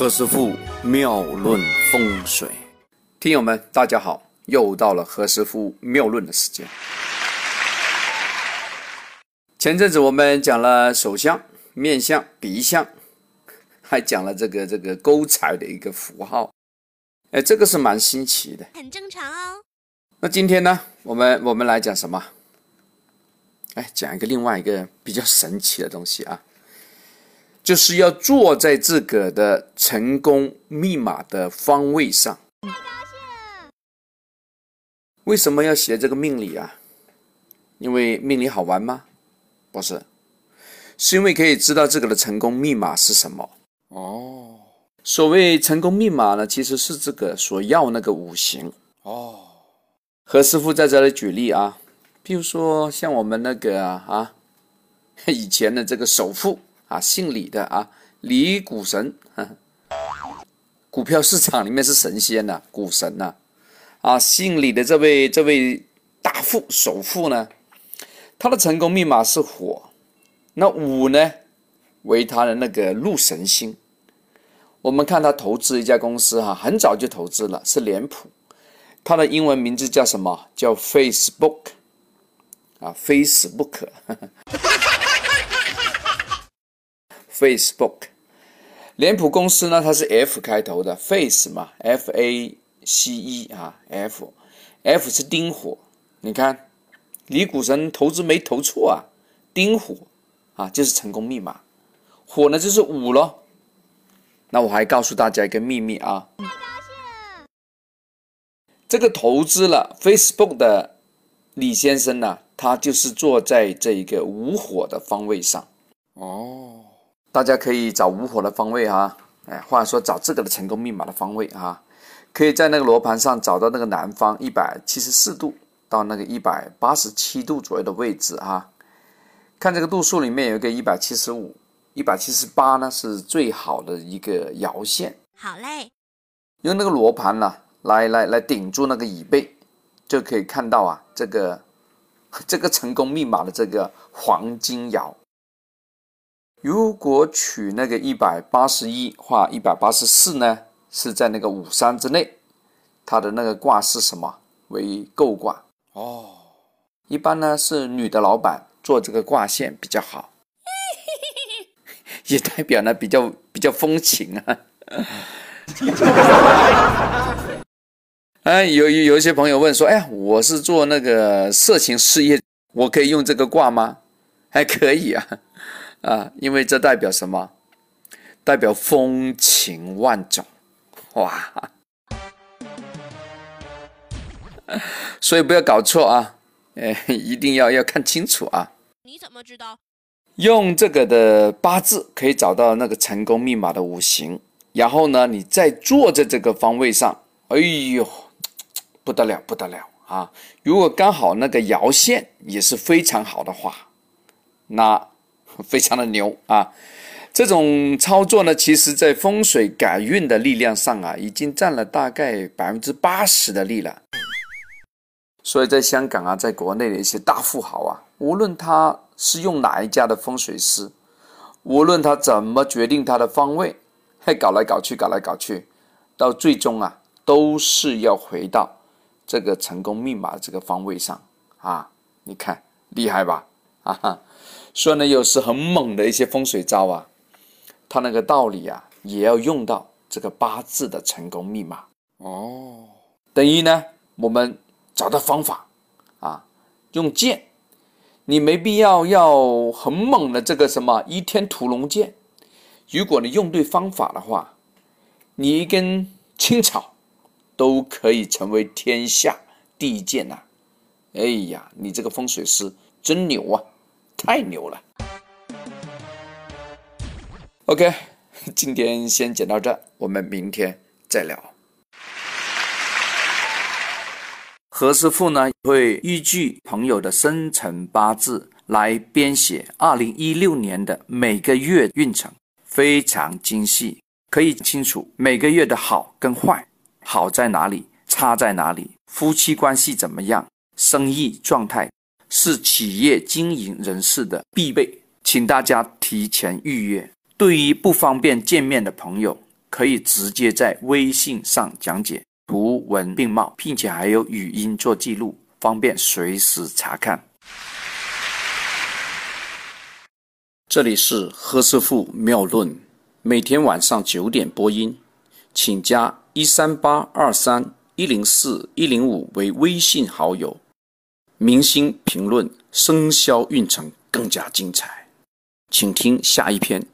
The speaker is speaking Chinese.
何师傅妙论风水，听友们大家好，又到了何师傅妙论的时间。前阵子我们讲了手相、面相、鼻相，还讲了这个这个勾财的一个符号，哎，这个是蛮新奇的，很正常哦。那今天呢，我们我们来讲什么？哎，讲一个另外一个比较神奇的东西啊。就是要坐在自个的成功密码的方位上。为什么要写这个命理啊？因为命理好玩吗？不是，是因为可以知道自个的成功密码是什么。哦，所谓成功密码呢，其实是这个所要那个五行。哦，何师傅在这里举例啊，譬如说像我们那个啊，以前的这个首富。啊，姓李的啊，李股神，股票市场里面是神仙呐，股神呐，啊，姓李的这位这位大富首富呢，他的成功密码是火，那五呢为他的那个禄神星。我们看他投资一家公司哈，很早就投资了，是脸谱，他的英文名字叫什么？叫 Facebook，啊，Facebook。Facebook，脸谱公司呢？它是 F 开头的，Face 嘛，F A C E 啊，F，F 是丁火。你看，李股神投资没投错啊，丁火啊，就是成功密码。火呢就是五咯。那我还告诉大家一个秘密啊，太高兴了这个投资了 Facebook 的李先生呢，他就是坐在这一个五火的方位上。哦。大家可以找五火的方位哈，哎，或者说找这个的成功密码的方位啊，可以在那个罗盘上找到那个南方一百七十四度到那个一百八十七度左右的位置哈。看这个度数里面有一个一百七十五、一百七十八呢，是最好的一个爻线。好嘞，用那个罗盘呢来来来顶住那个椅背，就可以看到啊这个 这个成功密码的这个黄金爻。如果取那个一百八十一画一百八十四呢，是在那个五三之内，它的那个卦是什么？为构卦哦。一般呢是女的老板做这个卦线比较好，也代表呢比较比较风情啊。哎，有有一些朋友问说，哎，我是做那个色情事业，我可以用这个卦吗？还可以啊。啊，因为这代表什么？代表风情万种，哇！所以不要搞错啊，哎，一定要要看清楚啊。你怎么知道？用这个的八字可以找到那个成功密码的五行，然后呢，你再坐在这个方位上，哎呦，不得了，不得了啊！如果刚好那个爻线也是非常好的话，那。非常的牛啊！这种操作呢，其实在风水改运的力量上啊，已经占了大概百分之八十的力了。所以在香港啊，在国内的一些大富豪啊，无论他是用哪一家的风水师，无论他怎么决定他的方位，还搞来搞去，搞来搞去，到最终啊，都是要回到这个成功密码这个方位上啊！你看厉害吧？啊哈！所以呢，有时很猛的一些风水招啊，它那个道理啊，也要用到这个八字的成功密码哦。等于呢，我们找到方法啊，用剑，你没必要要很猛的这个什么倚天屠龙剑。如果你用对方法的话，你一根青草都可以成为天下第一剑呐！哎呀，你这个风水师真牛啊！太牛了！OK，今天先讲到这，我们明天再聊。何师傅呢会依据朋友的生辰八字来编写二零一六年的每个月运程，非常精细，可以清楚每个月的好跟坏，好在哪里，差在哪里，夫妻关系怎么样，生意状态。是企业经营人士的必备，请大家提前预约。对于不方便见面的朋友，可以直接在微信上讲解，图文并茂，并且还有语音做记录，方便随时查看。这里是何师傅妙论，每天晚上九点播音，请加一三八二三一零四一零五为微信好友。明星评论生肖运程更加精彩，请听下一篇。